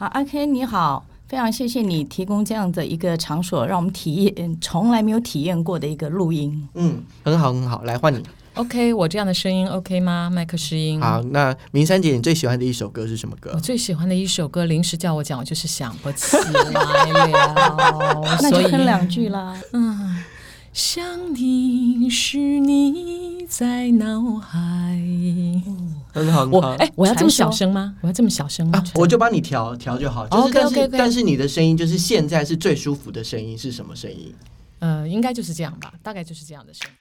好，阿 K 你好，非常谢谢你提供这样的一个场所，让我们体验从来没有体验过的一个录音。嗯，很好很好，来换你。OK，我这样的声音 OK 吗？麦克试音。好，那明山姐，你最喜欢的一首歌是什么歌我？最喜欢的一首歌，临时叫我讲，我就是想不起来了。那就哼两句啦。嗯，想你是你在脑海。很好很好。我哎、我要这么小声吗？我要这么小声吗啊？，我就帮你调调就好。就是但是但是你的声音就是现在是最舒服的声音是什么声音？呃，应该就是这样吧，大概就是这样的声音。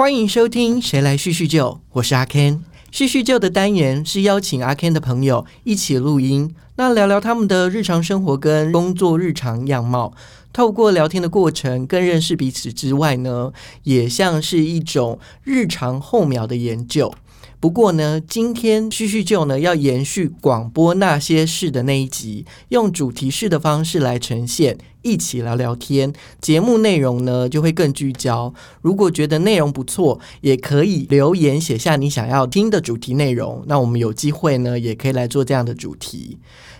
欢迎收听《谁来叙叙旧》，我是阿 Ken。叙叙旧的单元是邀请阿 Ken 的朋友一起录音，那聊聊他们的日常生活跟工作日常样貌。透过聊天的过程，更认识彼此之外呢，也像是一种日常候秒的研究。不过呢，今天叙叙旧呢要延续广播那些事的那一集，用主题式的方式来呈现，一起聊聊天。节目内容呢就会更聚焦。如果觉得内容不错，也可以留言写下你想要听的主题内容。那我们有机会呢，也可以来做这样的主题。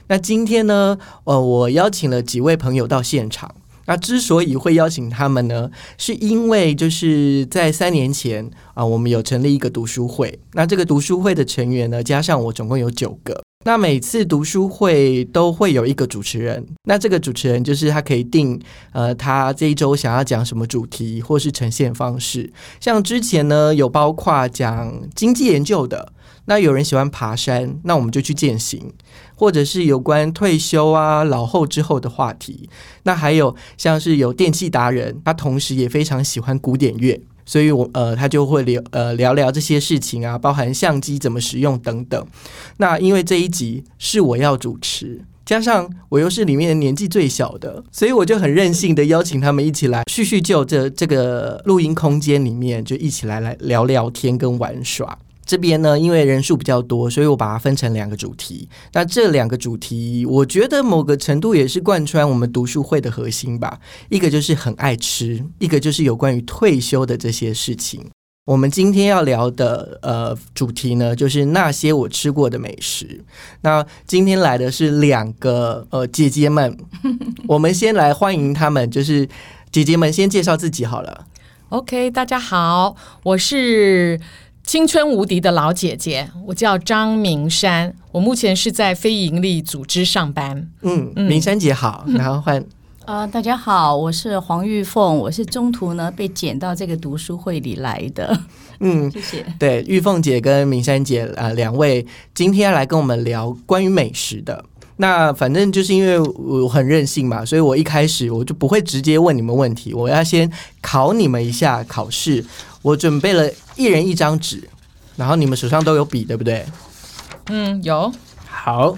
那今天呢，呃，我邀请了几位朋友到现场。那之所以会邀请他们呢，是因为就是在三年前啊、我们有成立一个读书会。那这个读书会的成员呢，加上我，总共有九个。那每次读书会都会有一个主持人，那这个主持人就是他可以定呃他这一周想要讲什么主题或是呈现方式。像之前呢有包括讲经济研究的，那有人喜欢爬山，那我们就去践行，或者是有关退休啊老后之后的话题。那还有像是有电器达人，他同时也非常喜欢古典乐。所以我，呃，他就会聊呃聊聊这些事情啊，包含相机怎么使用等等。那因为这一集是我要主持，加上我又是里面年纪最小的，所以我就很任性的邀请他们一起来叙叙旧这这个录音空间里面，就一起来来聊聊天跟玩耍。这边呢，因为人数比较多，所以我把它分成两个主题。那这两个主题，我觉得某个程度也是贯穿我们读书会的核心吧。一个就是很爱吃，一个就是有关于退休的这些事情。我们今天要聊的呃主题呢，就是那些我吃过的美食。那今天来的是两个呃姐姐们，我们先来欢迎他们，就是姐姐们先介绍自己好了。OK，大家好，我是青春无敌的老姐姐，我叫张明山，我目前是在非营利组织上班。嗯，明山姐好，然后换呃，大家好，我是黄玉凤，我是中途呢被捡到这个读书会里来的，嗯。谢谢。对，玉凤姐跟明山姐啊、呃两位今天要来跟我们聊关于美食的。那反正就是因为我很任性嘛，所以我一开始我就不会直接问你们问题，我要先考你们一下考试。我准备了一人一张纸，然后你们手上都有笔，对不对？嗯，有好，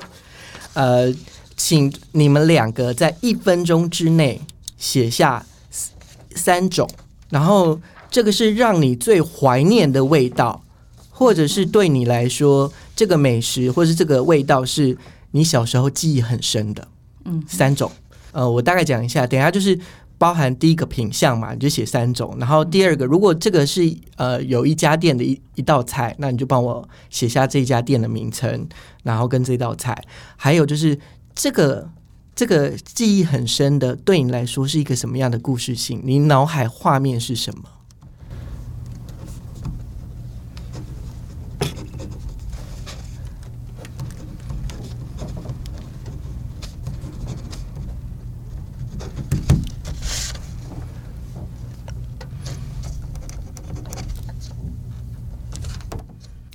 呃，请你们两个在一分钟之内写下三三种，然后这个是让你最怀念的味道，或者是对你来说这个美食或是这个味道是你小时候记忆很深的。嗯，三种，呃，我大概讲一下，等一下就是。包含第一个品相嘛，你就写三种，然后第二个，如果这个是呃有一家店的一一道菜，那你就帮我写下这家店的名称，然后跟这道菜，还有就是这个这个记忆很深的，对你来说是一个什么样的故事性？你脑海画面是什么？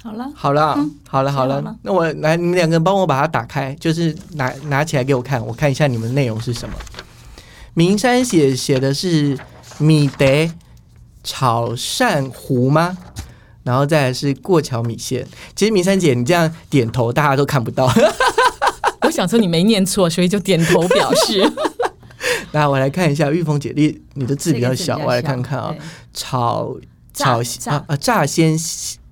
好了，好了，嗯好了，好了，好了那我来，你们两个帮我把它打开，就是拿拿起来给我看，我看一下你们内容是什么。名山写写的是米德炒鳝糊吗？然后再来是过桥米线。其实明山姐，你这样点头，大家都看不到。我想说你没念错，所以就点头表示。那我来看一下玉凤姐，你你的字比较小，我来看看啊。对炒炒啊啊炸鲜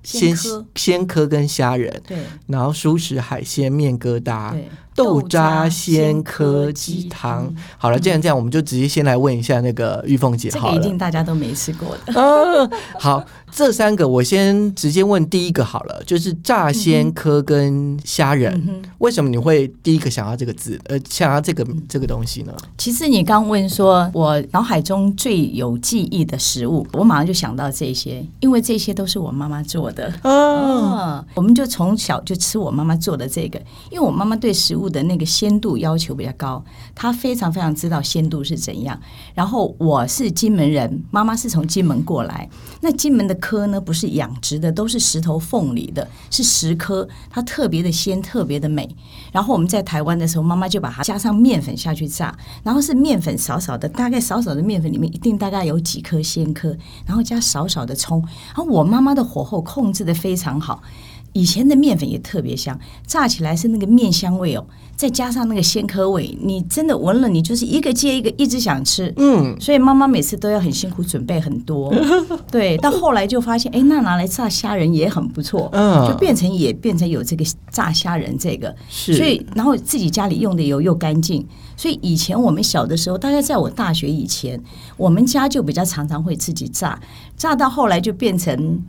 鲜科。鲜科跟虾仁，对。然后熟食海鲜面疙瘩，对，豆渣鲜科鸡汤。好了，既然这样，我们就直接先来问一下那个玉凤姐好了。这个一定大家都没吃过的。啊，好，这三个我先直接问第一个好了，就是炸鲜科跟虾仁，嗯，为什么你会第一个想要这个字，呃，想要这个这个东西呢？其实你刚问说，我脑海中最有记忆的食物，我马上就想到这些，因为这些都是我妈妈做的。啊，哦，我们就从小就吃我妈妈做的这个，因为我妈妈对食物的那个鲜度要求比较高，他非常非常知道鲜度是怎样。然后我是金门人，妈妈是从金门过来，那金门的科呢不是养殖的，都是石头缝里的，是石科，它特别的鲜，特别的美。然后我们在台湾的时候，妈妈就把它加上面粉下去炸，然后是面粉少少的，大概少少的面粉里面一定大概有几颗鲜颗，然后加少少的葱。然后我妈妈的火候控制的非常好，以前的面粉也特别香，炸起来是那个面香味哦，再加上那个鲜科味，你真的闻了，你就是一个接一个，一直想吃。嗯，所以妈妈每次都要很辛苦准备很多，对。到后来就发现，哎，那拿来炸虾仁也很不错，嗯就变成也变成有这个炸虾仁这个，是，所以然后自己家里用的油又干净，所以以前我们小的时候，大概在我大学以前，我们家就比较常常会自己炸，炸到后来就变成。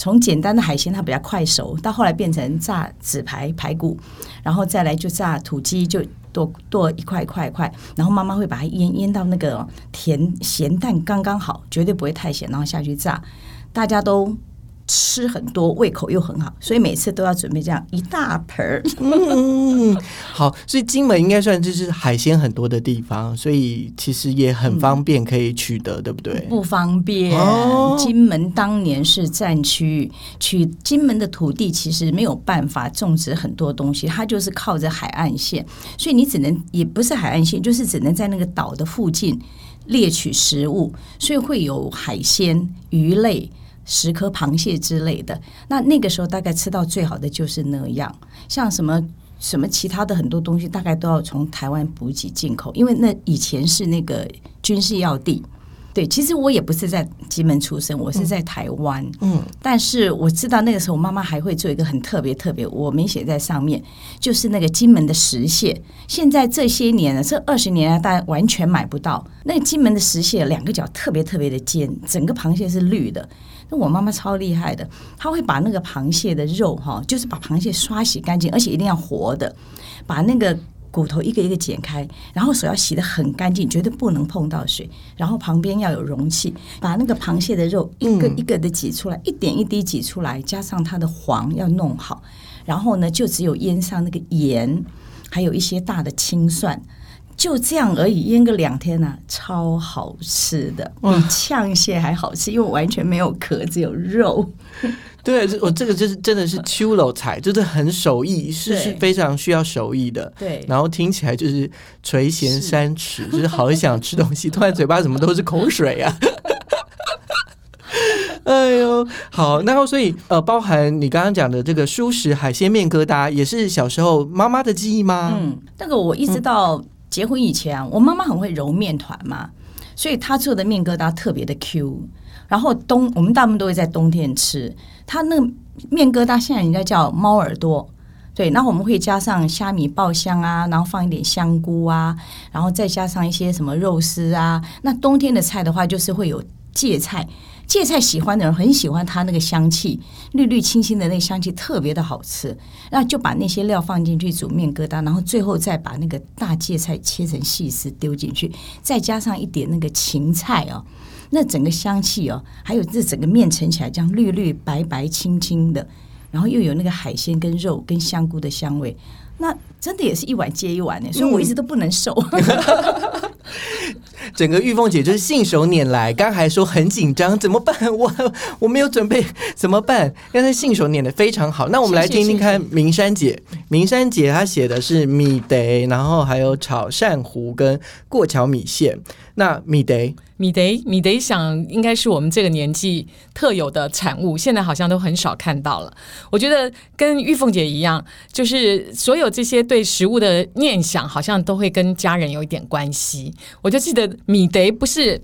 从简单的海鲜它比较快熟，到后来变成炸纸排排骨，然后再来就炸土鸡，就剁剁一块一块一块，然后妈妈会把它腌腌到那个甜咸淡刚刚好，绝对不会太咸，然后下去炸，大家都吃很多，胃口又很好，所以每次都要准备这样一大盆儿。嗯，好，所以金门应该算就是海鲜很多的地方，所以其实也很方便可以取得，对不对？不方便。哦金门当年是战区，取金门的土地其实没有办法种植很多东西，它就是靠着海岸线，所以你只能也不是海岸线，就是只能在那个岛的附近猎取食物，所以会有海鲜、鱼类。十颗螃蟹之类的，那那个时候大概吃到最好的就是那样，像什么什么其他的很多东西，大概都要从台湾补给进口，因为那以前是那个军事要地。对，其实我也不是在金门出生，我是在台湾。嗯，但是我知道那个时候，妈妈还会做一个很特别特别，我没写在上面，就是那个金门的石蟹。现在这些年了，这二十年来，大家完全买不到。那个金门的石蟹，两个脚特别特别的尖，整个螃蟹是绿的。那我妈妈超厉害的，她会把那个螃蟹的肉哈，就是把螃蟹刷洗干净，而且一定要活的，把那个。骨头一个一个剪开，然后手要洗得很干净，绝对不能碰到水。然后旁边要有容器，把那个螃蟹的肉一个一个的挤出来，一点一滴挤出来，加上它的黄要弄好。然后呢，就只有腌上那个盐，还有一些大的青蒜，就这样而已，腌个两天呢、超好吃的，比呛蟹还好吃，因为完全没有壳，只有肉。对，这我这个就是真的是秋楼菜，就是很手艺，是是非常需要手艺的。对然后听起来就是垂涎三尺，就是好想吃东西，突然嘴巴怎么都是口水啊！哎呦，好，然后所以呃，包含你刚刚讲的这个蔬食海鲜面疙瘩，也是小时候妈妈的记忆吗？嗯，那个我一直到结婚以前，我妈妈很会揉面团嘛，所以她做的面疙瘩特别的 Q。然后冬我们大部分都会在冬天吃，它那个面疙瘩现在人家叫猫耳朵。对，然后我们会加上虾米爆香啊，然后放一点香菇啊，然后再加上一些什么肉丝啊。那冬天的菜的话，就是会有芥菜，芥菜喜欢的人很喜欢它那个香气，绿绿清新的那个香气特别的好吃。那就把那些料放进去煮面疙瘩，然后最后再把那个大芥菜切成细丝丢进去，再加上一点那个芹菜哦，那整个香气哦，还有这整个面盛起来这样绿绿白白青青的，然后又有那个海鲜跟肉跟香菇的香味，那真的也是一碗接一碗呢，所以我一直都不能瘦。整个玉凤姐就是信手拈来，刚还说很紧张，怎么办？我我没有准备，怎么办？刚才信手拈的非常好。那我们来听听看明山姐，明山姐她写的是米德，然后还有炒鳝糊跟过桥米线。那米德米德米德想应该是我们这个年纪特有的产物，现在好像都很少看到了。我觉得跟玉凤姐一样，就是所有这些对食物的念想，好像都会跟家人有一点关系。我就记得米得不是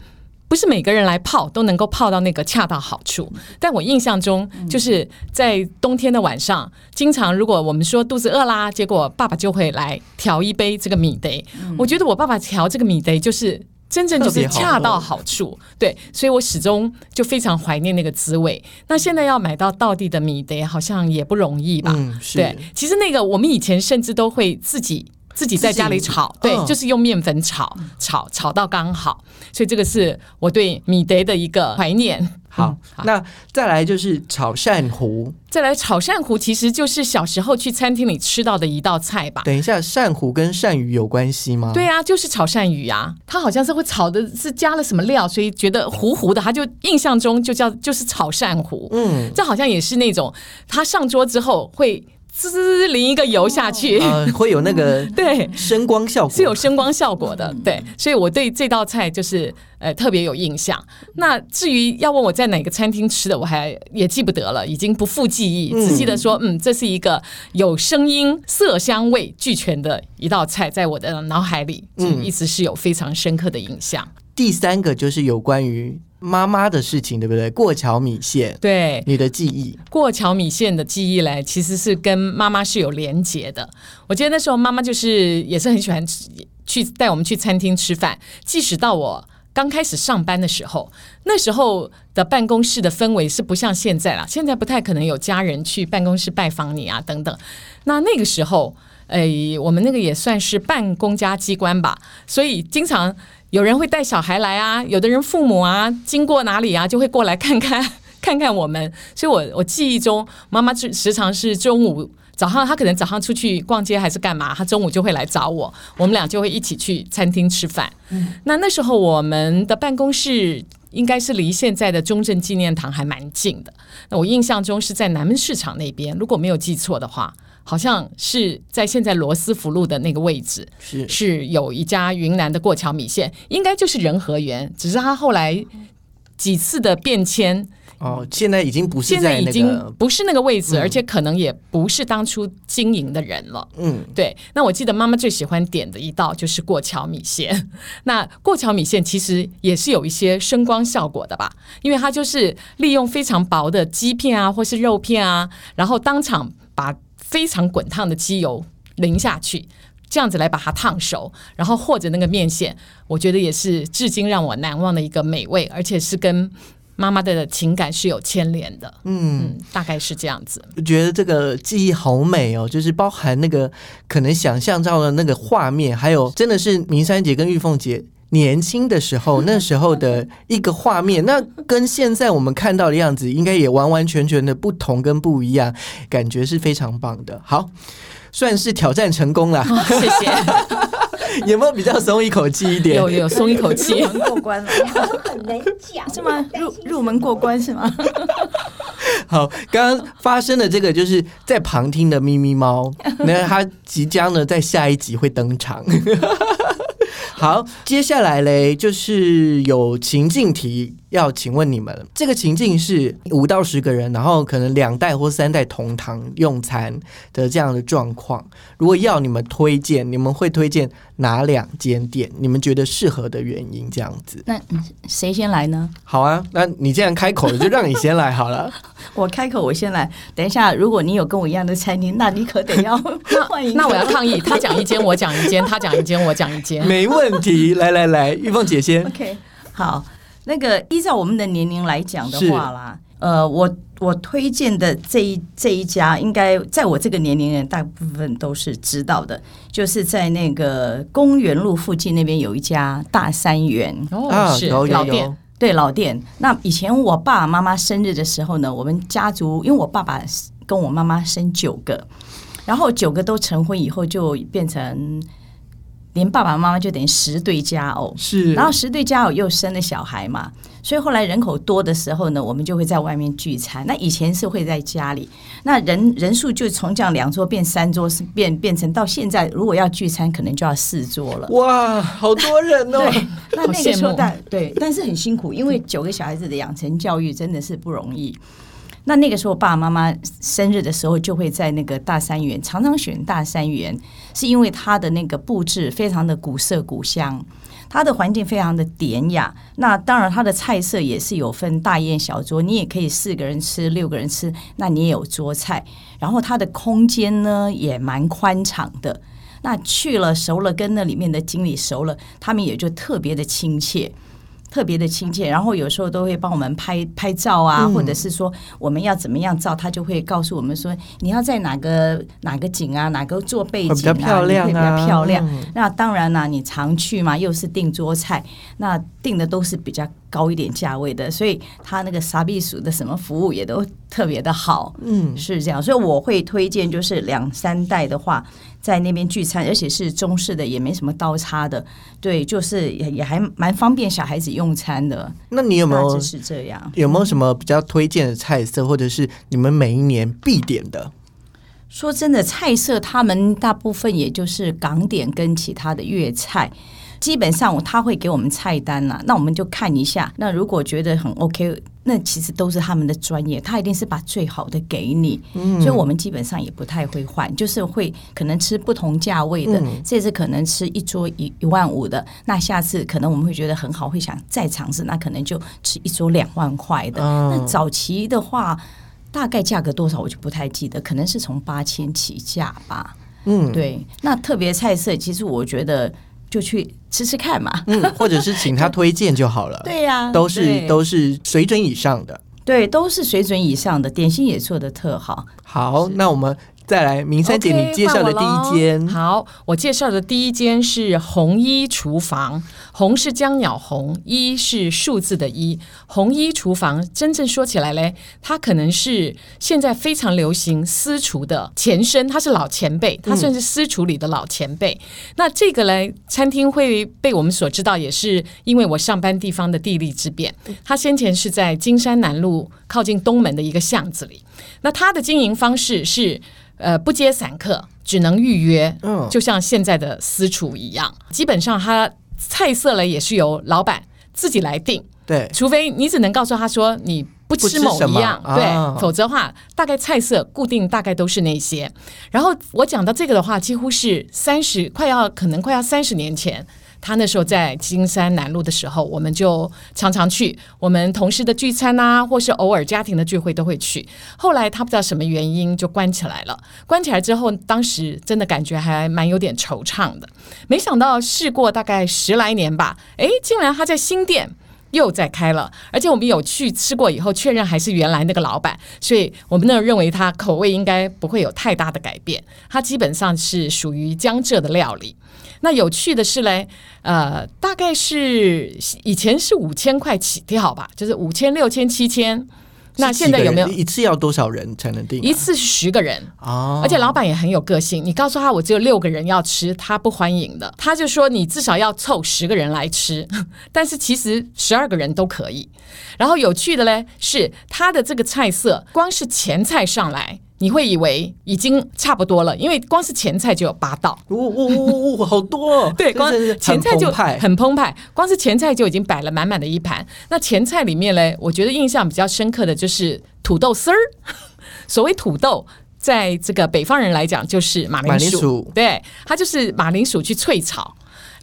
不是每个人来泡都能够泡到那个恰到好处，但我印象中就是在冬天的晚上，经常如果我们说肚子饿啦，结果爸爸就会来调一杯这个米得。我觉得我爸爸调这个米得就是真正就是恰到好处，对，所以我始终就非常怀念那个滋味。那现在要买到道地的米得，好像也不容易吧？对，其实那个我们以前甚至都会自己。自己在家里炒，对，嗯就是用面粉炒，炒炒到刚好，所以这个是我对米德的一个怀念。好嗯，那再来就是炒鳝糊。再来炒鳝糊，其实就是小时候去餐厅里吃到的一道菜吧。等一下，鳝糊跟鳝鱼有关系吗？对啊，就是炒鳝鱼啊，它好像是会炒的是加了什么料，所以觉得糊糊的，它就印象中就叫就是炒鳝糊。嗯，这好像也是那种它上桌之后会滋滋淋一个油下去，呃，会有那个 对，声光效果，是有声光效果的，对，所以我对这道菜就是呃特别有印象。那至于要问我在哪个餐厅吃的，我还也记不得了，已经不复记忆，嗯。只记得说，嗯，这是一个有声音、色香味俱全的一道菜，在我的脑海里，一直是有非常深刻的印象。第三个就是有关于妈妈的事情，对不对？过桥米线，对，你的记忆，过桥米线的记忆嘞，其实是跟妈妈是有连结的。我记得那时候妈妈就是也是很喜欢吃去带我们去餐厅吃饭，即使到我。刚开始上班的时候，那时候的办公室的氛围是不像现在啦。现在不太可能有家人去办公室拜访你啊，等等。那那个时候，哎、我们那个也算是办公家机关吧，所以经常有人会带小孩来啊，有的人父母啊经过哪里啊，就会过来看看 看看我们。所以我我记忆中，妈妈时时常是中午。早上她可能早上出去逛街还是干嘛，她中午就会来找我，我们俩就会一起去餐厅吃饭。那那时候我们的办公室应该是离现在的中正纪念堂还蛮近的。那我印象中是在南门市场那边，如果没有记错的话，好像是在现在罗斯福路的那个位置，是是有一家云南的过桥米线，应该就是仁和园，只是他后来几次的变迁，哦，现在已经不是现在已经个，不是那个位置，嗯而且可能也不是当初经营的人了。嗯，对，那我记得妈妈最喜欢点的一道就是过桥米线。那过桥米线其实也是有一些声光效果的吧，因为它就是利用非常薄的鸡片啊，或是肉片啊，然后当场把非常滚烫的机油淋下去。这样子来把它烫熟，然后和着那个面线，我觉得也是至今让我难忘的一个美味，而且是跟妈妈的情感是有牵连的。嗯，大概是这样子。我觉得这个记忆好美哦，就是包含那个可能想象到的那个画面，还有真的是明山姐跟玉凤姐。年轻的时候，那时候的一个画面，那跟现在我们看到的样子，应该也完完全全的不同跟不一样，感觉是非常棒的。好，算是挑战成功了，哦谢谢，有没有比较松一口气一点？有有松一口气。入门过关了很能讲，是吗？入入门过关是吗？好，刚刚发生的这个就是在旁听的咪咪猫，那它即将呢在下一集会登场。好，接下来嘞就是有情境题。要请问你们，这个情境是五到十个人，然后可能两代或三代同堂用餐的这样的状况。如果要你们推荐，你们会推荐哪两间店？你们觉得适合的原因这样子？那嗯谁先来呢？好啊，那你既然开口了，就让你先来 好了。我开口，我先来。等一下，如果你有跟我一样的餐厅，那你可得要欢迎。那我要抗议，他讲一间，我讲一间；他讲一间，我讲一间。没问题，来来来，玉凤姐先。OK，好，那个依照我们的年龄来讲的话啦，呃，我我推荐的这一这一家，应该在我这个年龄人大部分都是知道的，就是在那个公园路附近那边有一家大三元。哦，啊，是有有有。老店，，对老店，那以前我爸爸妈妈生日的时候呢，我们家族因为我爸爸跟我妈妈生九个，然后九个都成婚以后就变成连爸爸妈妈就等于十对佳偶，是，然后十对佳偶又生了小孩嘛，所以后来人口多的时候呢，我们就会在外面聚餐。那以前是会在家里，那人人数就从这样两桌变三桌，是变变成到现在，如果要聚餐，可能就要四桌了。哇，好多人哦。对，那那个时候大对，但是很辛苦，因为九个小孩子的养成教育真的是不容易。那那个时候爸爸妈妈生日的时候，就会在那个大三元，常常选大三元，是因为它的那个布置非常的古色古香。它的环境非常的典雅。那当然，它的菜色也是有分大宴小桌，你也可以四个人吃、六个人吃，那你也有桌菜。然后它的空间呢也蛮宽敞的。那去了熟了，跟那里面的经理熟了，他们也就特别的亲切。特别的亲切，然后有时候都会帮我们拍拍照啊，或者是说我们要怎么样照，他就会告诉我们说你要在哪个哪个景啊，哪个做背景啊，比较漂亮啊，比较漂亮。那当然啦，你常去嘛，又是订桌菜，那订的都是比较高一点价位的，所以他那个沙避暑的什么服务也都特别的好，嗯，是这样。所以我会推荐，就是两三代的话。在那边聚餐，而且是中式的，也没什么刀叉的，对，就是也也还蛮方便小孩子用餐的。那你有没有是这样？有没有什么比较推荐的菜色，或者是你们每一年必点的？说真的，菜色他们大部分也就是港点跟其他的粤菜。基本上他会给我们菜单了，那我们就看一下。那如果觉得很 OK，那其实都是他们的专业，他一定是把最好的给你。所以我们基本上也不太会换，就是会可能吃不同价位的。这次可能吃一桌一一万五的，那下次可能我们会觉得很好，会想再尝试，那可能就吃一桌两万块的。那早期的话，大概价格多少我就不太记得，可能是从八千起价吧。嗯，对。那特别菜色，其实我觉得。就去吃吃看嘛，嗯，或者是请他推荐就好了。对呀，都是都是水准以上的，对，都是水准以上的，点心也做的特好。好，那我们。再来，明山姐，你介绍的第一间。好，我介绍的第一间是红衣厨房。红是江鸟红，一是数字的一。红衣厨房，真正说起来嘞，它可能是现在非常流行私厨的前身，它是老前辈，它算是私厨里的老前辈。那这个嘞，餐厅会被我们所知道，也是因为我上班地方的地利之便。它先前是在金山南路靠近东门的一个巷子里。那他的经营方式是。呃，不接散客，只能预约。嗯，就像现在的私厨一样，基本上他菜色呢也是由老板自己来定。对，除非你只能告诉他说你不吃某一样，对，否则的话大概菜色固定大概都是那些。然后我讲到这个的话，几乎是三十快要可能快要三十年前。他那时候在金山南路的时候，我们就常常去我们同事的聚餐啊，或是偶尔家庭的聚会都会去。后来他不知道什么原因就关起来了。关起来之后，当时真的感觉还蛮有点惆怅的。没想到试过大概十来年吧，哎，竟然他在新店又在开了，而且我们有去吃过以后，确认还是原来那个老板，所以我们那认为他口味应该不会有太大的改变。他基本上是属于江浙的料理。那有趣的是嘞，呃，大概是以前是五千块起跳吧，就是五千、六千、七千。那现在有没有一次要多少人才能订？一次是十个人哦，而且老板也很有个性。你告诉他我只有六个人要吃，他不欢迎的。他就说你至少要凑十个人来吃，但是其实十二个人都可以。然后有趣的嘞是他的这个菜色，光是前菜上来。你会以为已经差不多了，因为光是前菜就有八道，哦哦哦哦，好多！对，光前菜就很澎湃，光是前菜就已经摆了满满的一盘。那前菜里面呢，我觉得印象比较深刻的就是土豆丝儿。所谓土豆，在这个北方人来讲就是马铃薯，对，它就是马铃薯去脆炒。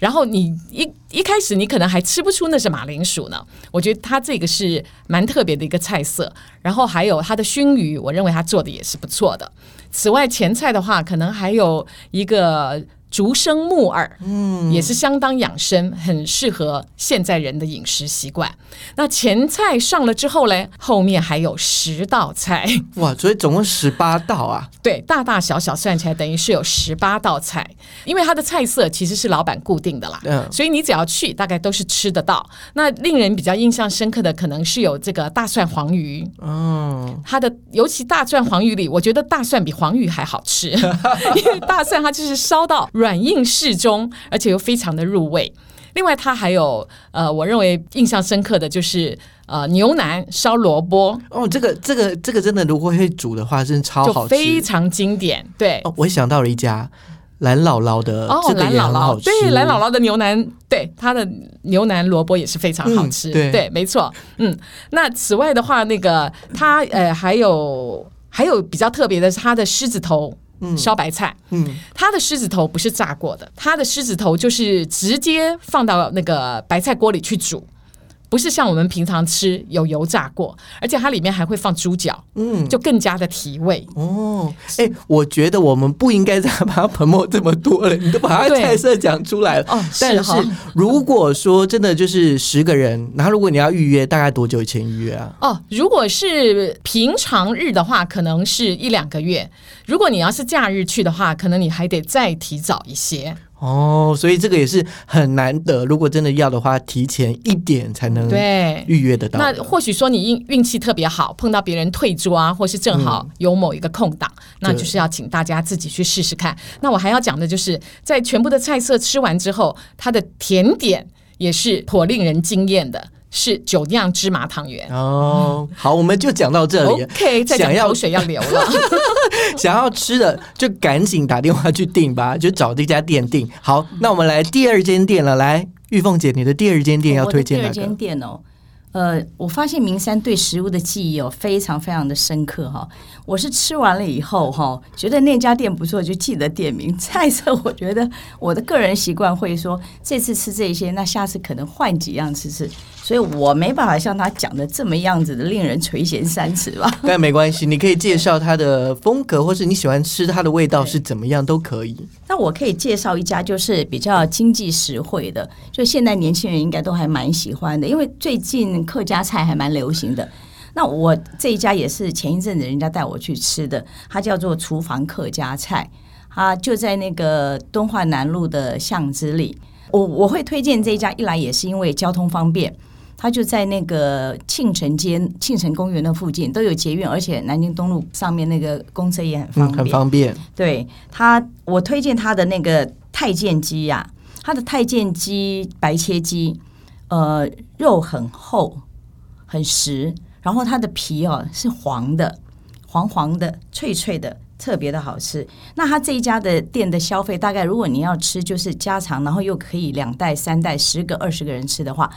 然后你一一开始你可能还吃不出那是马铃薯呢，我觉得它这个是蛮特别的一个菜色。然后还有它的熏鱼，我认为它做的也是不错的。此外前菜的话，可能还有一个。竹生木耳，嗯，也是相当养生，很适合现在人的饮食习惯。那前菜上了之后嘞，后面还有十道菜，哇，所以总共十八道啊？对，大大小小算起来等于是有十八道菜，因为它的菜色其实是老板固定的啦，嗯，所以你只要去，大概都是吃得到。那令人比较印象深刻的，可能是有这个大蒜黄鱼，嗯，它的尤其大蒜黄鱼里，我觉得大蒜比黄鱼还好吃，因为大蒜它就是烧到。软硬适中，而且又非常的入味。另外，它还有呃，我认为印象深刻的就是呃，牛腩烧萝卜。哦，这个这个这个真的，如果会煮的话，真的超好吃，非常经典。对，哦，我想到了一家蓝姥姥的，哦，蓝姥姥，对，蓝姥姥的牛腩，对，它的牛腩萝卜也是非常好吃。对，没错。嗯，那此外的话，那个它呃，还有还有比较特别的是它的狮子头。烧白菜，嗯，它的狮子头不是炸过的，它的狮子头就是直接放到那个白菜锅里去煮。不是像我们平常吃有油炸过，而且它里面还会放猪脚，嗯，就更加的提味。哦，哎，我觉得我们不应该再把它喷墨这么多了，你都把它对菜色讲出来了。哦但是如果说真的就是十个人，然后如果你要预约，大概多久以前预约啊？哦，如果是平常日的话，可能是一两个月；如果你要是假日去的话，可能你还得再提早一些。哦，所以这个也是很难得。如果真的要的话，提前一点才能对，预约得到。那或许说你运运气特别好，碰到别人退桌啊，或是正好有某一个空档，那就是要请大家自己去试试看。那我还要讲的就是，在全部的菜色吃完之后，它的甜点也是颇令人惊艳的，是酒酿芝麻汤圆。哦，好，我们就讲到这里。OK，再讲想要口水要流了。想要吃的就赶紧打电话去订吧，就找这家店订。好，那我们来第二间店了。来，玉凤姐，你的第二间店要推荐哪第二间？店哦，呃，我发现明山对食物的记忆哦非常非常的深刻哈。我是吃完了以后哈，觉得那家店不错，就记得店名。菜色我觉得我的个人习惯会说，这次吃这些，那下次可能换几样吃吃。所以我没办法像他讲的这么样子的令人垂涎三尺吧。但没关系，你可以介绍它的风格，或是你喜欢吃它的味道是怎么样都可以。那我可以介绍一家就是比较经济实惠的，就现在年轻人应该都还蛮喜欢的，因为最近客家菜还蛮流行的。那我这一家也是前一阵子人家带我去吃的，它叫做厨房客家菜，它就在那个敦化南路的巷子里。我我会推荐这一家，一来也是因为交通方便。它就在那个庆城街、庆城公园的附近都有捷运，而且南京东路上面那个公车也很方嗯，便。很方便。对它，我推荐它的那个太监鸡呀、它的太监鸡白切鸡，呃，肉很厚很实，然后它的皮哦是黄的，黄黄的、脆脆的。特别的好吃。那他这一家的店的消费，大概如果你要吃就是家常，然后又可以两袋、三袋、十个、二十个人吃的话，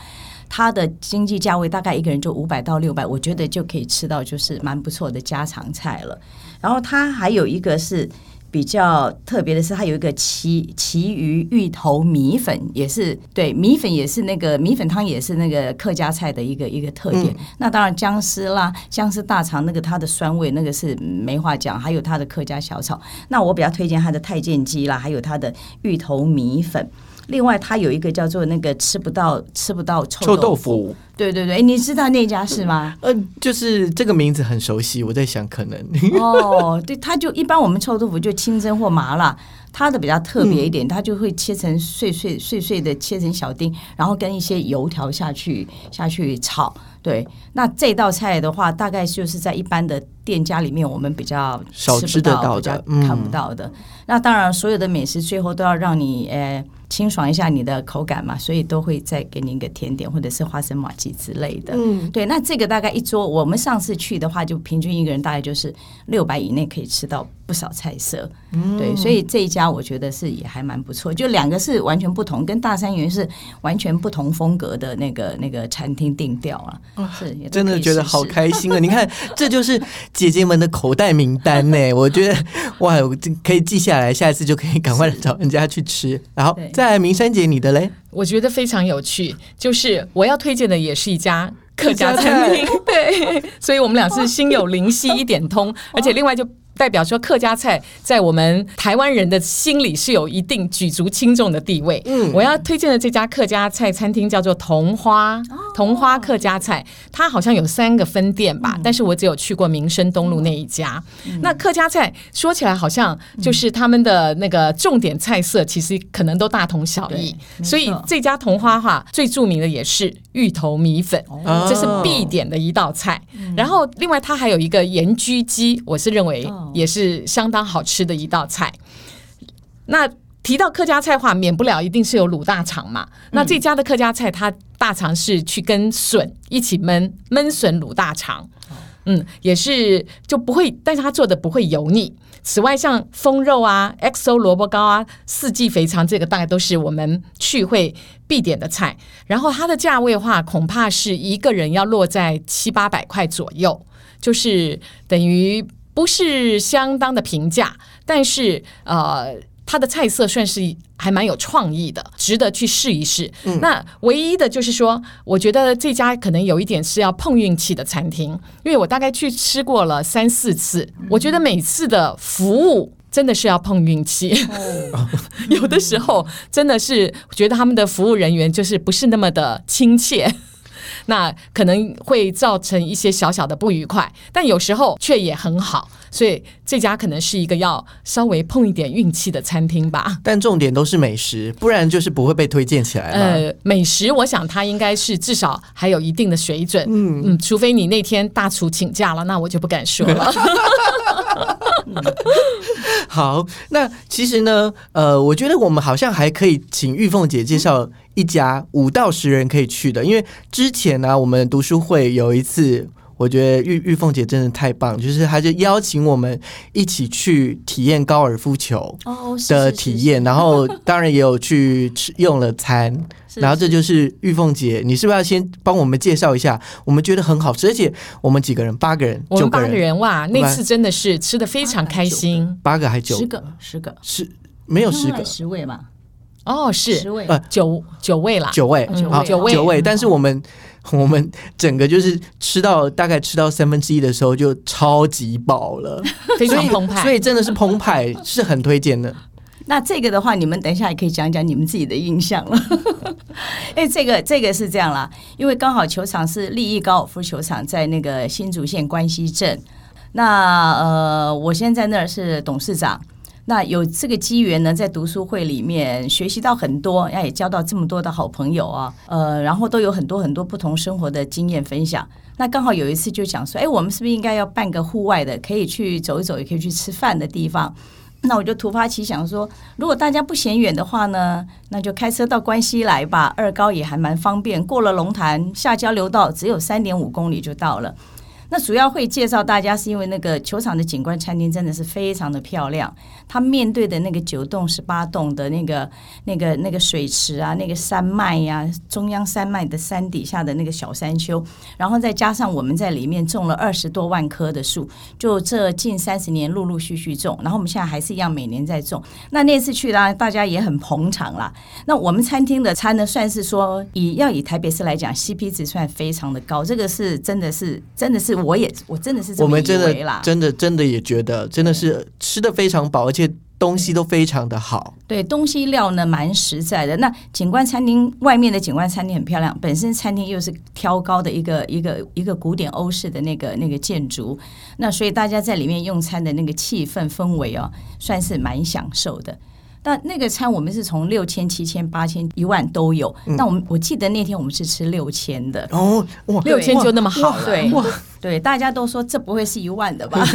它的经济价位大概一个人就五百到六百，我觉得就可以吃到就是蛮不错的家常菜了。然后它还有一个是比较特别的是，它有一个旗旗鱼芋头米粉，也是对米粉也是那个米粉汤也是那个客家菜的一个一个特点。那当然姜丝啦，姜丝大肠那个它的酸味那个是没话讲，还有它的客家小炒。那我比较推荐它的太监鸡啦，还有它的芋头米粉。另外，它有一个叫做那个吃不到吃不到臭臭豆豆腐，对对对，你知道那家是吗？呃，就是这个名字很熟悉，我在想可能哦，对，它就一般我们臭豆腐就清蒸或麻辣，它的比较特别一点，它就会切成碎碎碎碎的，切成小丁，然后跟一些油条下去下去炒。对，那这道菜的话，大概就是在一般的店家里面，我们比较少吃得到的比较嗯看不到的。那当然，所有的美食最后都要让你呃清爽一下你的口感嘛，所以都会再给你一个甜点或者是花生玛奇之类的。嗯，对，那这个大概一桌，我们上次去的话，就平均一个人大概就是六百以内可以吃到不少菜色。嗯对，所以这一家我觉得是也还蛮不错，就两个是完全不同，跟大三元是完全不同风格的那个那个餐厅定调啊，是也真的觉得好开心啊！你看，这就是姐姐们的口袋名单呢。我觉得哇，我这可以记下来，下一次就可以赶快找人家去吃。然后对再来明山姐你的嘞，我觉得非常有趣，就是我要推荐的也是一家客家餐厅，对，所以我们俩是心有灵犀一点通，而且另外就。代表说客家菜在我们台湾人的心里是有一定举足轻重的地位。嗯，我要推荐的这家客家菜餐厅叫做桐花，桐花客家菜，它好像有三个分店吧，但是我只有去过民生东路那一家。那客家菜说起来好像就是他们的那个重点菜色，其实可能都大同小异。所以这家桐花哈最著名的也是芋头米粉，哦。这是必点的一道菜。然后另外它还有一个盐焗鸡，我是认为哦也是相当好吃的一道菜。那提到客家菜的话，免不了一定是有卤大肠嘛。那这家的客家菜，它大肠是去跟笋一起焖焖笋卤大肠。嗯，也是就不会，但是它做的不会油腻。此外，像风肉啊、XO 萝卜糕啊、四季肥肠，这个大概都是我们去会必点的菜。然后它的价位的话，恐怕是一个人要落在七八百块左右，就是等于不是相当的平价，但是呃。它的菜色算是还蛮有创意的，值得去试一试。那唯一的就是说，我觉得这家可能有一点是要碰运气的餐厅，因为我大概去吃过了三四次，我觉得每次的服务真的是要碰运气。有的时候真的是觉得他们的服务人员就是不是那么的亲切。那可能会造成一些小小的不愉快，但有时候却也很好，所以这家可能是一个要稍微碰一点运气的餐厅吧。但重点都是美食，不然就是不会被推荐起来。呃，美食，我想它应该是至少还有一定的水准。嗯嗯，除非你那天大厨请假了，那我就不敢说了。好，那其实呢，呃，我觉得我们好像还可以请玉凤姐介绍一家五到十人可以去的，因为之前呢，我们读书会有一次。我觉得玉玉凤姐真的太棒，就是她就邀请我们一起去体验高尔夫球的体验，然后当然也有去吃用了餐，然后这就是玉凤姐，你是不是要先帮我们介绍一下？我们觉得很好吃，而且我们几个人八个人，我们八个人哇，那次真的是吃的非常开心，八个还九十个十个是没有十个十位嘛？哦，是十位呃九九位啦，九位好九位九位，但是我们。我们整个就是吃到大概吃到三分之一的时候就超级饱了，非常澎湃，所以真的是澎湃，是很推荐的。那这个的话，你们等一下也可以讲讲你们自己的印象了。哎，这个这个是这样啦，因为刚好球场是利益高尔夫球场，在那个新竹县关西镇。那呃，我现在那儿是董事长。那有这个机缘呢，在读书会里面学习到很多，也交到这么多的好朋友啊，呃，然后都有很多很多不同生活的经验分享。那刚好有一次就讲说，哎，我们是不是应该要办个户外的，可以去走一走，也可以去吃饭的地方？那我就突发奇想说，如果大家不嫌远的话呢，那就开车到关西来吧，二高也还蛮方便，过了龙潭下交流道，只有三点五公里就到了。那主要会介绍大家，是因为那个球场的景观餐厅真的是非常的漂亮。它面对的那个九栋十八栋的那个那个那个水池啊，那个山脉呀，中央山脉的山底下的那个小山丘，然后再加上我们在里面种了二十多万棵的树，就这近三十年陆陆续续种，然后我们现在还是一样每年在种。那那次去啦，大家也很捧场啦。那我们餐厅的餐呢，算是说以要以台北市来讲，CP 值算非常的高，这个是真的是真的是。我也我真的是我们真的真的真的也觉得真的是吃的非常饱，而且东西都非常的好。对，东西料呢蛮实在的。那景观餐厅外面的景观餐厅很漂亮，本身餐厅又是挑高的一个一个一个古典欧式的那个那个建筑，那所以大家在里面用餐的那个气氛氛围哦，算是蛮享受的。那那个餐我们是从六千、七千、八千、一万都有。那我们我记得那天我们是吃六千的哦，哇，六千就那么好，对对，大家都说这不会是一万的吧？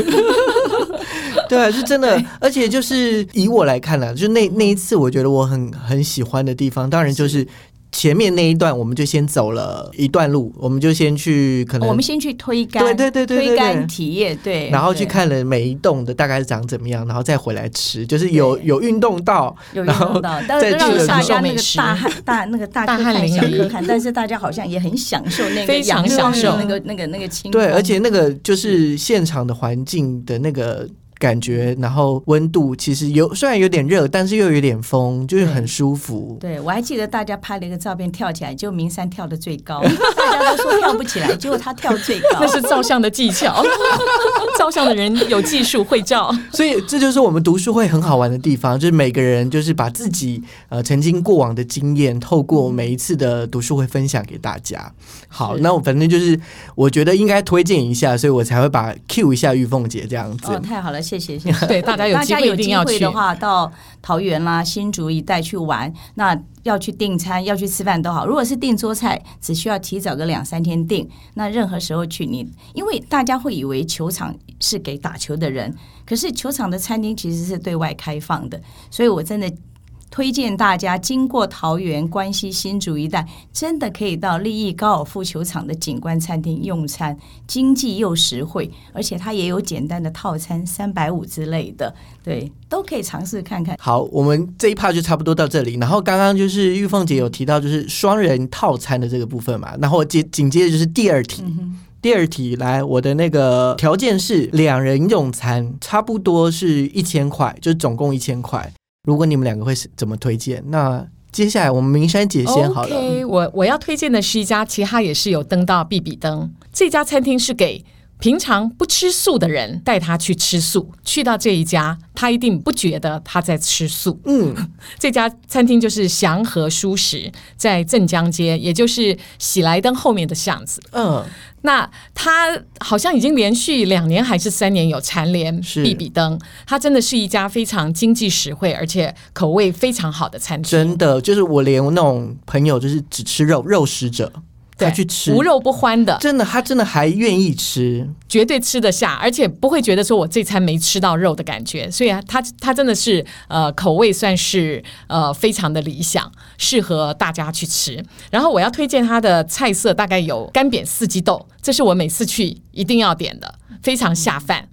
对，是真的。而且就是以我来看呢，就那那一次，我觉得我很很喜欢的地方，当然就是。前面那一段我们就先走了一段路，我们就先去可能我们先去推杆，对对对对推杆体验，对，然后去看了每一栋的大概是长怎么样，然后再回来吃，就是有有运动到，有运动到，但是让大家那个大汗大那个大大汗淋漓，但是大家好像也很享受那个非常享受。那个那个那个清对，而且那个就是现场的环境的那个。感觉，然后温度其实有，虽然有点热，但是又有点风，就是很舒服。对，我还记得大家拍了一个照片，跳起来，就明山跳的最高，大家都说跳不起来，结果他跳最高。那是照相的技巧，照相的人有技术会照。所以这就是我们读书会很好玩的地方，就是每个人就是把自己呃曾经过往的经验，透过每一次的读书会分享给大家。好，那我反正就是我觉得应该推荐一下，所以我才会把 Q 一下玉凤姐这样子。哦，太好了。谢谢谢谢，对大家有机会一定要去的话，到桃园啦、新竹一带去玩。那要去订餐、要去吃饭都好。如果是订桌菜，只需要提早个两三天订。那任何时候去，你因为大家会以为球场是给打球的人，可是球场的餐厅其实是对外开放的，所以我真的。推荐大家经过桃园、关西、新竹一带，真的可以到利益高尔夫球场的景观餐厅用餐，经济又实惠，而且它也有简单的套餐，三百五之类的，对，都可以尝试看看。好，我们这一趴就差不多到这里。然后刚刚就是玉凤姐有提到，就是双人套餐的这个部分嘛。然后接紧接着就是第二题，第二题来，我的那个条件是两人用餐，差不多是一千块，就总共一千块。如果你们两个会是怎么推荐？那接下来我们明山姐先好了。我我要推荐的是一家，其实它也是有登到必比登。这家餐厅是给平常不吃素的人带他去吃素，去到这一家，他一定不觉得他在吃素。嗯，这家餐厅就是祥和蔬食，在镇江街，也就是喜来登后面的巷子。嗯，那它好像已经连续两年还是三年有蝉联是必比登，它真的是一家非常经济实惠，而且口味非常好的餐厅。真的就是我连那种朋友就是只吃肉肉食者，他去吃无肉不欢的，真的他真的还愿意吃。绝对吃得下，而且不会觉得说我这餐没吃到肉的感觉，所以啊，他他真的是呃口味算是呃非常的理想，适合大家去吃。然后我要推荐他的菜色，大概有干煸四季豆，这是我每次去一定要点的。非常下饭。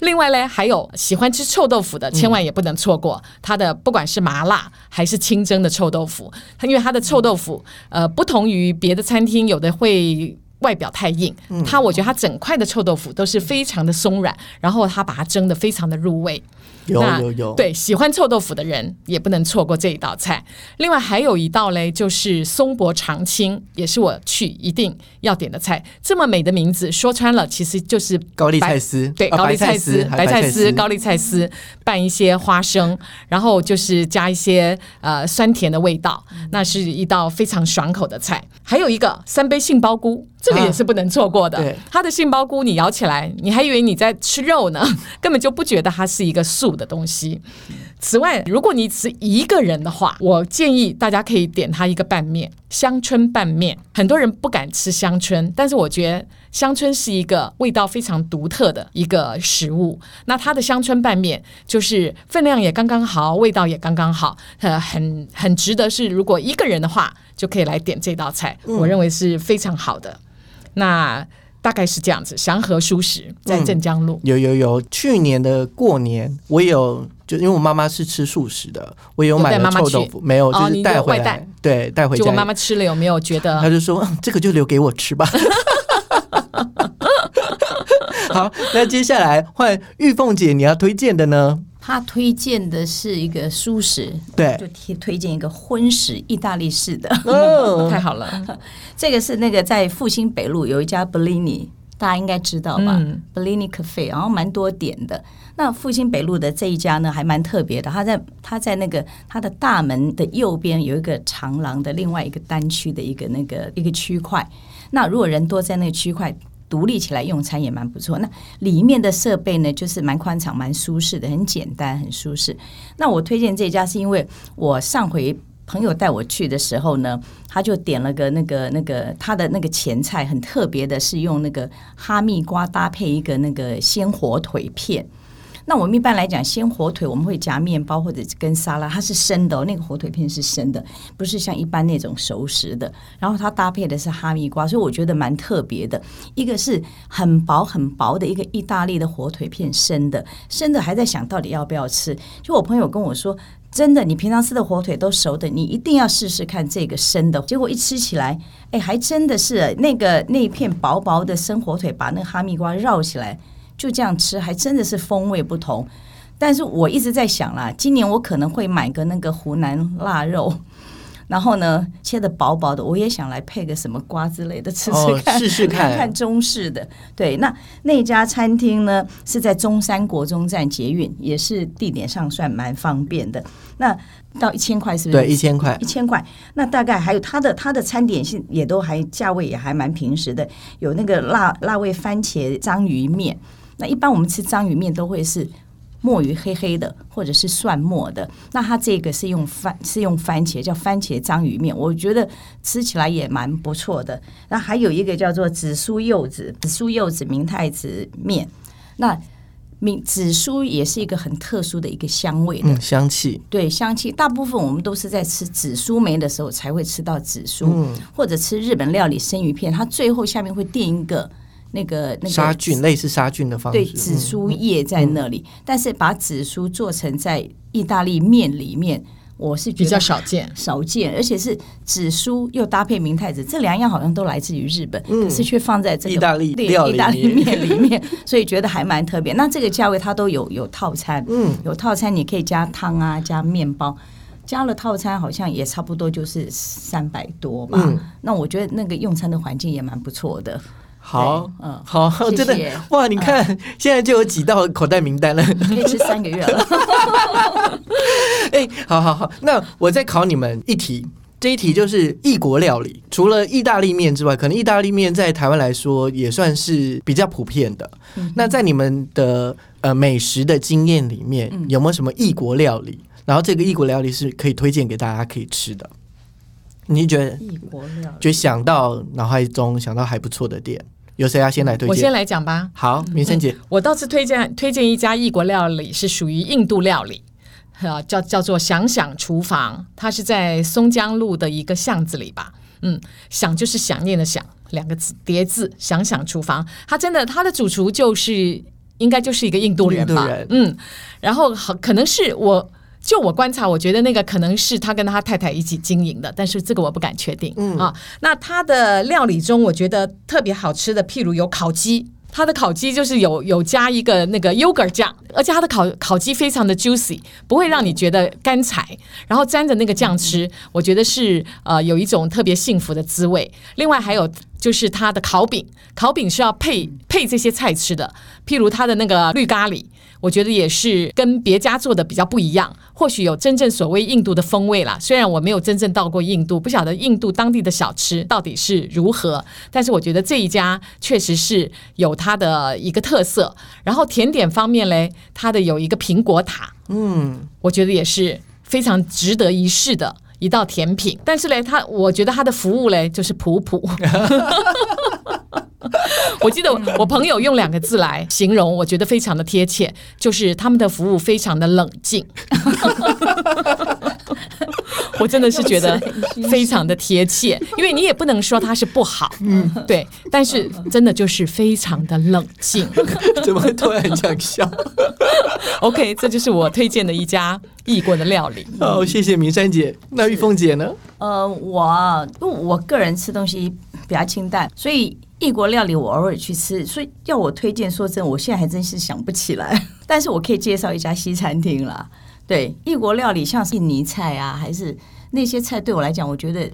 另外嘞，还有喜欢吃臭豆腐的，千万也不能错过它的，不管是麻辣还是清蒸的臭豆腐，因为它的臭豆腐，呃，不同于别的餐厅，有的会。外表太硬，它我觉得它整块的臭豆腐都是非常的松软，然后它把它蒸的非常的入味。有那有有，，对，喜欢臭豆腐的人也不能错过这一道菜。另外还有一道嘞，就是松柏长青，也是我去一定要点的菜。这么美的名字，说穿了其实就是高丽菜丝，对，啊高丽菜丝、白菜、丝高丽菜丝，拌一些花生，然后就是加一些呃酸甜的味道，那是一道非常爽口的菜。还有一个三杯杏鲍菇，这个也是不能错过的。啊对它的杏鲍菇你咬起来，你还以为你在吃肉呢，根本就不觉得它是一个素的东西。此外，如果你只一个人的话，我建议大家可以点它一个拌面，香椿拌面。很多人不敢吃香椿，但是我觉得香椿是一个味道非常独特的一个食物。那它的香椿拌面就是分量也刚刚好，味道也刚刚好，呃，很很值得是如果一个人的话就可以来点这道菜，我认为是非常好的。那大概是这样子，祥和蔬食在镇江路。有有有，去年的过年我有，就因为我妈妈是吃素食的，我有有买了臭豆腐，没有，就是带回来对，带回家。结果妈妈吃了有没有觉得她就说、嗯这个就留给我吃吧。好，那接下来换玉凤姐，你要推荐的呢？他推荐的是一个素食，对就推推荐一个荤食意大利式的。哦，太好了？这个是那个在复兴北路有一家 Bellini，大家应该知道吧、嗯 b e l l i n i Cafe，然后蛮多点的。那复兴北路的这一家呢，还蛮特别的。他在他在那个他的大门的右边有一个长廊的另外一个单区的一个那个一个区块。那如果人多在那个区块。独立起来用餐也蛮不错。那里面的设备呢，就是蛮宽敞、蛮舒适的，很简单、很舒适。那我推荐这家是因为我上回朋友带我去的时候呢，他就点了个那个那个他的那个前菜很特别的，是用那个哈密瓜搭配一个那个鲜火腿片。那我们一般来讲，鲜火腿我们会夹面包或者跟沙拉，它是生的、哦，那个火腿片是生的，不是像一般那种熟食的。然后它搭配的是哈密瓜，所以我觉得蛮特别的。一个是很薄很薄的一个意大利的火腿片，生的，生的还在想到底要不要吃。就我朋友跟我说，真的，你平常吃的火腿都熟的，你一定要试试看这个生的。结果一吃起来，哎，还真的是那个那片薄薄的生火腿，把那个哈密瓜绕起来。就这样吃，还真的是风味不同。但是我一直在想啦，今年我可能会买个那个湖南腊肉，然后呢切的薄薄的，我也想来配个什么瓜之类的吃吃哦看，试试看看 看中式的。对，那那家餐厅呢是在中山国中站捷运，也是地点上算蛮方便的。那到一千块是不是？对，一千块一，千块，那大概还有它的它的餐点是也都还价位也还蛮平实的，有那个辣辣味番茄章鱼面。那一般我们吃章鱼面都会是墨鱼黑黑的，或者是蒜末的。那它这个是用番是用番茄，叫番茄章鱼面，我觉得吃起来也蛮不错的。那还有一个叫做紫苏柚子紫苏柚子明太子面，那明紫苏也是一个很特殊的一个香味的。嗯，香气，对香气，大部分我们都是在吃紫苏梅的时候才会吃到紫苏，嗯或者吃日本料理生鱼片，它最后下面会垫一个那个那个杀菌，类似杀菌的方式，对紫苏叶在那里，但是把紫苏做成在意大利面里面，我是觉比得较少见。少见，而且是紫苏又搭配明太子，这两样好像都来自于日本，嗯可是却放在这个意大利对料意大利面里面，所以觉得还蛮特别。那这个价位它都有有套餐，嗯，有套餐你可以加汤啊，加面包。加了套餐好像也差不多就是三百多吧，嗯那我觉得那个用餐的环境也蛮不错的。好，嗯好，谢真的哇！你看，现在就有几道口袋名单了。可以吃三个月了。哎，好好好，那我再考你们一题。这一题就是异国料理，除了意大利面之外，可能意大利面在台湾来说也算是比较普遍的。那在你们的呃美食的经验里面，有没有什么异国料理？然后这个异国料理是可以推荐给大家可以吃的？你觉得异国料理就想到脑海中想到还不错的店，有谁要先来推荐？我先来讲吧。好，明生姐，我倒是推荐推荐一家异国料理，是属于印度料理，呃，叫叫做想想厨房，它是在松江路的一个巷子里吧。嗯，想就是想念的想，两个字叠字，想想厨房。它真的，它的主厨就是应该就是一个印度人吧？人嗯，然后好可能是我。就我观察，我觉得那个可能是他跟他太太一起经营的，但是这个我不敢确定。嗯啊，那他的料理中，我觉得特别好吃的，譬如有烤鸡，它的烤鸡就是有有加一个那个 yogurt 酱，而且它的烤烤鸡非常的 juicy，不会让你觉得干柴，然后沾着那个酱吃，我觉得是呃有一种特别幸福的滋味。另外还有就是它的烤饼，烤饼是要配配这些菜吃的，譬如它的那个绿咖喱。我觉得也是跟别家做的比较不一样，或许有真正所谓印度的风味啦。虽然我没有真正到过印度，不晓得印度当地的小吃到底是如何，但是我觉得这一家确实是有它的一个特色。然后甜点方面嘞，它的有一个苹果塔，嗯，我觉得也是非常值得一试的一道甜品。但是嘞，它我觉得它的服务嘞就是普普。我记得我朋友用两个字来形容，我觉得非常的贴切，就是他们的服务非常的冷静。我真的是觉得非常的贴切，因为你也不能说它是不好，嗯，对，但是真的就是非常的冷静。怎么会突然这样笑？OK，这就是我推荐的一家异国的料理。好，谢谢明山姐。那玉凤姐呢？呃，我因为我个人吃东西比较清淡，所以异国料理我偶尔去吃，所以要我推荐，说真，我现在还真是想不起来。但是我可以介绍一家西餐厅啦。对，异国料理像是印尼菜啊，还是那些菜，对我来讲，我觉得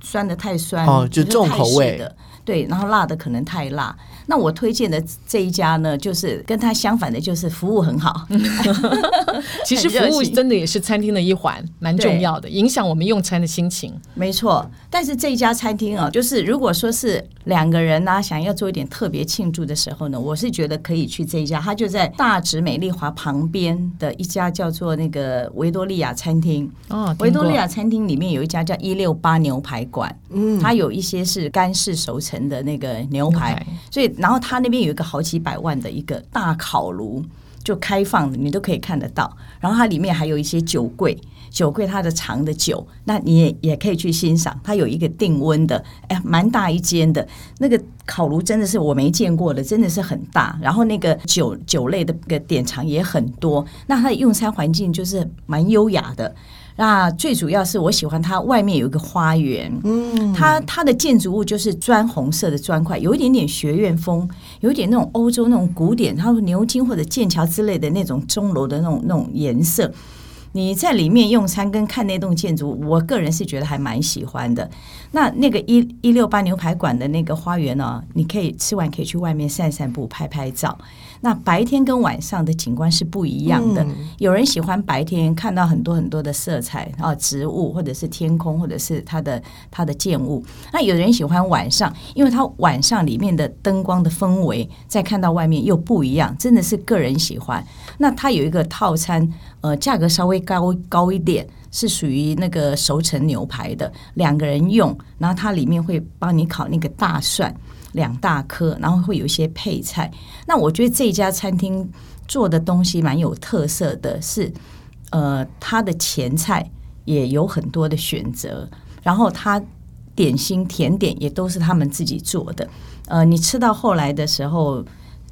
酸的太酸，哦就重口味的。对，然后辣的可能太辣。那我推荐的这一家呢，就是跟它相反的，就是服务很好。其实服务真的也是餐厅的一环，蛮重要的，影响我们用餐的心情。没错，但是这一家餐厅啊，就是如果说是两个人呢、想要做一点特别庆祝的时候呢，我是觉得可以去这一家，它就在大直美丽华旁边的一家叫做那个维多利亚餐厅。哦，维多利亚餐厅里面有一家叫一六八牛排馆，嗯，它有一些是干式熟成的那个牛排，牛排所以然后它那边有一个好几百万的一个大烤炉，就开放的，你都可以看得到。然后它里面还有一些酒柜，酒柜它的藏的酒，那你也也可以去欣赏。它有一个定温的，哎，蛮大一间的那个烤炉，真的是我没见过的，真的是很大。然后那个酒酒类的个典藏也很多，那它的用餐环境就是蛮优雅的。那最主要是我喜欢它外面有一个花园，嗯，它它的建筑物就是砖红色的砖块，有一点点学院风，有一点那种欧洲那种古典，它牛津或者剑桥之类的那种钟楼的那种那种颜色。你在里面用餐跟看那栋建筑，我个人是觉得还蛮喜欢的。那那个一一六八牛排馆的那个花园呢，你可以吃完可以去外面散散步、拍拍照。那白天跟晚上的景观是不一样的。有人喜欢白天看到很多很多的色彩啊，植物或者是天空，或者是它的它的建物。那有人喜欢晚上，因为它晚上里面的灯光的氛围，再看到外面又不一样，真的是个人喜欢。那它有一个套餐，呃，价格稍微高高一点。是属于那个熟成牛排的，两个人用，然后它里面会帮你烤那个大蒜两大颗，然后会有一些配菜。那我觉得这家餐厅做的东西蛮有特色的是，呃，它的前菜也有很多的选择，然后它点心甜点也都是他们自己做的。呃，你吃到后来的时候。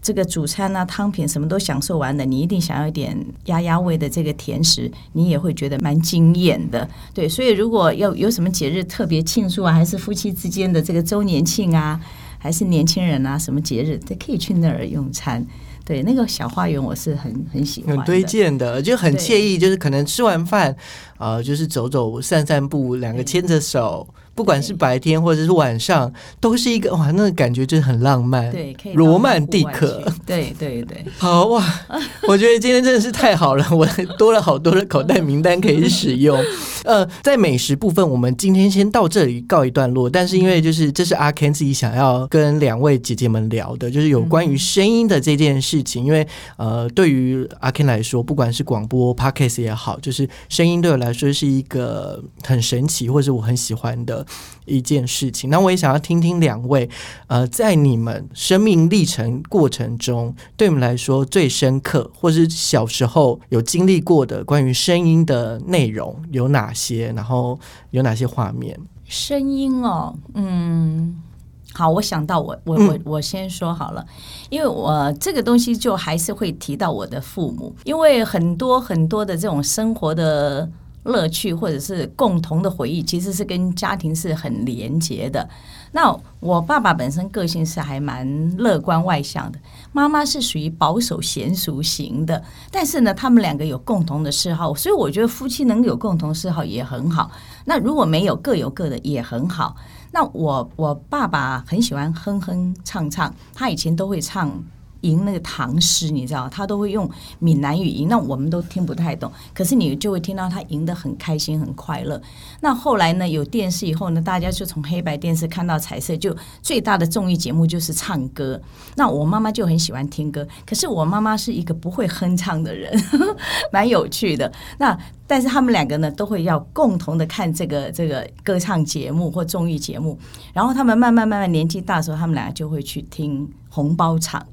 这个主餐啊、汤品什么都享受完了，你一定想要一点压压味的这个甜食，你也会觉得蛮惊艳的。对，所以如果要有什么节日特别庆祝啊，还是夫妻之间的这个周年庆啊，还是年轻人啊，什么节日都可以去那儿用餐。对，那个小花园我是很很喜欢，很推荐的，就很惬意。就是可能吃完饭，呃，就是走走散散步，两个牵着手。不管是白天或者是晚上，都是一个哇，那个感觉真的很浪漫，对，可以罗曼蒂克，对对对，好哇！我觉得今天真的是太好了，我多了好多的口袋名单可以使用。呃，在美食部分，我们今天先到这里告一段落。但是因为就是这是阿 Ken 自己想要跟两位姐姐们聊的，就是有关于声音的这件事情。因为呃，对于阿 Ken 来说，不管是广播、Podcast 也好，就是声音对我来说是一个很神奇，或者我很喜欢的。一件事情，那我也想要听听两位，呃，在你们生命历程过程中，对你们来说最深刻，或是小时候有经历过的关于声音的内容有哪些？然后有哪些画面？声音哦，嗯，好，我想到我我我我先说好了，因为我这个东西就还是会提到我的父母，因为很多很多的这种生活的。乐趣或者是共同的回忆，其实是跟家庭是很连结的。那我爸爸本身个性是还蛮乐观外向的，妈妈是属于保守娴熟型的。但是呢，他们两个有共同的嗜好，所以我觉得夫妻能有共同嗜好也很好。那如果没有，各有各的也很好。那我我爸爸很喜欢哼哼唱唱，他以前都会唱。吟那个唐诗，你知道，他都会用闽南语吟，那我们都听不太懂。可是你就会听到他吟的很开心、很快乐。那后来呢，有电视以后呢，大家就从黑白电视看到彩色，就最大的综艺节目就是唱歌。那我妈妈就很喜欢听歌，可是我妈妈是一个不会哼唱的人，蛮有趣的。那但是他们两个呢，都会要共同的看这个这个歌唱节目或综艺节目。然后他们慢慢慢慢年纪大的时候，他们两个就会去听红包场。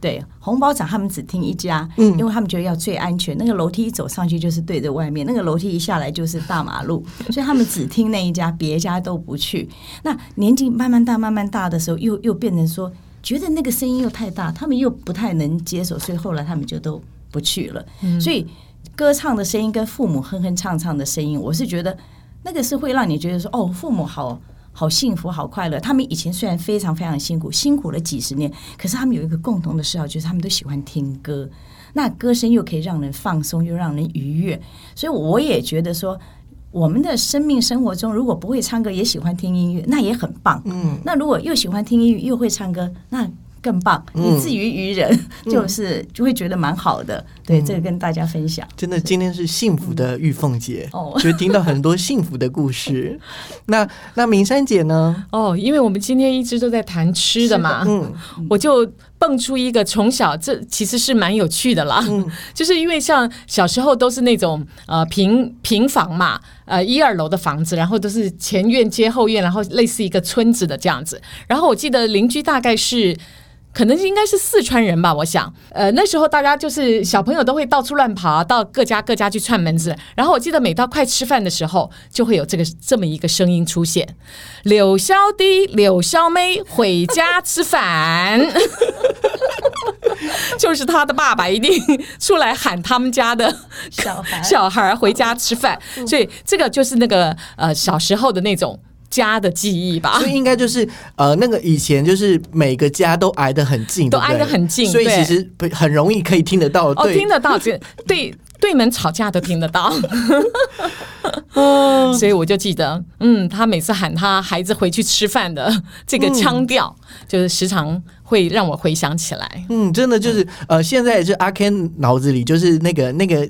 对红包场，他们只听一家，嗯，因为他们觉得要最安全。那个楼梯一走上去就是对着外面，那个楼梯一下来就是大马路，所以他们只听那一家，别家都不去。那年纪慢慢大、慢慢大的时候，又又变成说，觉得那个声音又太大，他们又不太能接受，所以后来他们就都不去了。所以歌唱的声音跟父母哼哼唱唱的声音，我是觉得那个是会让你觉得说，哦，父母好。好幸福，好快乐。他们以前虽然非常非常辛苦，辛苦了几十年，可是他们有一个共同的嗜好，就是他们都喜欢听歌。那歌声又可以让人放松，又让人愉悦。所以我也觉得说，我们的生命生活中，如果不会唱歌，也喜欢听音乐，那也很棒。嗯，那如果又喜欢听音乐，又会唱歌，那。更棒，以至于于人，就是就会觉得蛮好的。对，这个跟大家分享。真的，今天是幸福的玉凤姐，就听到很多幸福的故事。那那明山姐呢？哦，因为我们今天一直都在谈吃的嘛，嗯，我就蹦出一个从小这其实是蛮有趣的啦。嗯，就是因为像小时候都是那种呃平平房嘛，呃一二楼的房子，然后都是前院接后院，然后类似一个村子的这样子。然后我记得邻居大概是。可能应该是四川人吧，我想。呃，那时候大家就是小朋友都会到处乱跑，到各家各家去串门子。然后我记得每到快吃饭的时候，就会有这个这么一个声音出现：“柳小弟、柳小妹回家吃饭。”就是他的爸爸一定出来喊他们家的小孩小孩回家吃饭。所以这个就是那个呃小时候的那种。家的记忆吧，所以应该就是呃，那个以前就是每个家都挨得很近，都挨得很近，所以其实很容易可以听得到，哦，听得到，这对对门吵架都听得到。所以我就记得，嗯，他每次喊他孩子回去吃饭的这个腔调，就是时常会让我回想起来。嗯，真的就是呃，现在就阿 Ken 脑子里就是那个那个。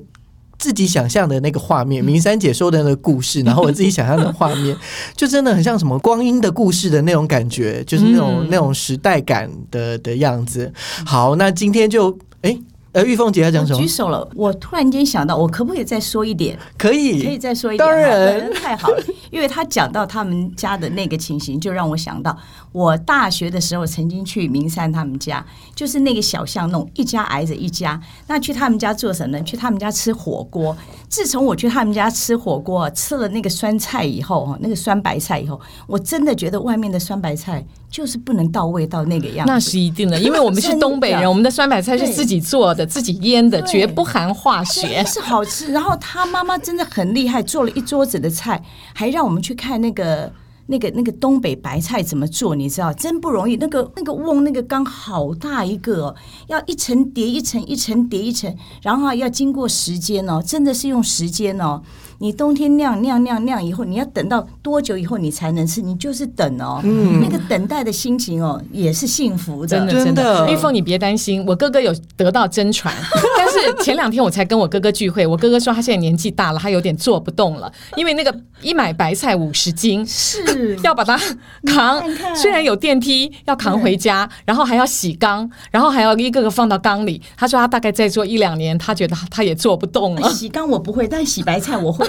自己想象的那个画面，明山姐说的那个故事，然后我自己想象的画面，就真的很像什么光阴的故事的那种感觉，就是那种那种时代感的的样子。好，那今天就哎。呃，玉凤姐要讲什么举？手了，我突然间想到，我可不可以再说一点？可以，可以再说一点吗？当然太好了，因为他讲到他们家的那个情形，就让我想到我大学的时候曾经去明山他们家，就是那个小巷弄，一家挨着一家。那去他们家做什么呢？去他们家吃火锅。自从我去他们家吃火锅，吃了那个酸菜以后，哈，那个酸白菜以后，我真的觉得外面的酸白菜就是不能到味到那个样子。那是一定的，因为我们是东北人，我们的酸白菜是自己做的、自己腌的，绝不含化学。是好吃。然后他妈妈真的很厉害，做了一桌子的菜，还让我们去看那个。那个那个东北白菜怎么做？你知道，真不容易。那个那个瓮那个缸好大一个、哦，要一层叠一层，一层叠一层，然后要经过时间哦，真的是用时间哦。你冬天酿酿酿酿以后，你要等到多久以后你才能吃？你就是等哦，那个等待的心情哦，也是幸福的。真的玉凤你别担心，我哥哥有得到真传，但是前两天我才跟我哥哥聚会，我哥哥说他现在年纪大了，他有点做不动了，因为那个一买白菜五十斤，是 要把它扛看看，虽然有电梯要扛回家，然后还要洗缸，然后还要一个个放到缸里。他说他大概再做一两年，他觉得他也做不动了。洗缸我不会，但洗白菜我会。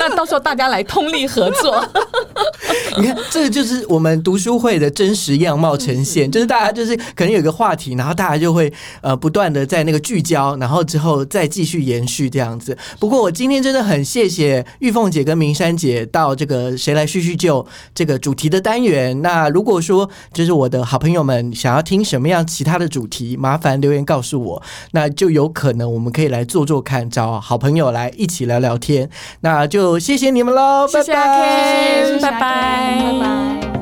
那到时候大家来通力合作，你看，这个就是我们读书会的真实样貌呈现，就是大家就是可能有一个话题，然后大家就会呃不断的在那个聚焦，然后之后再继续延续这样子。不过我今天真的很谢谢玉凤姐跟明山姐到这个谁来叙叙旧这个主题的单元。那如果说就是我的好朋友们想要听什么样其他的主题，麻烦留言告诉我，那就有可能我们可以来做做看，找好朋友来一起聊聊天。那就谢谢你们喽，拜拜拜拜拜拜。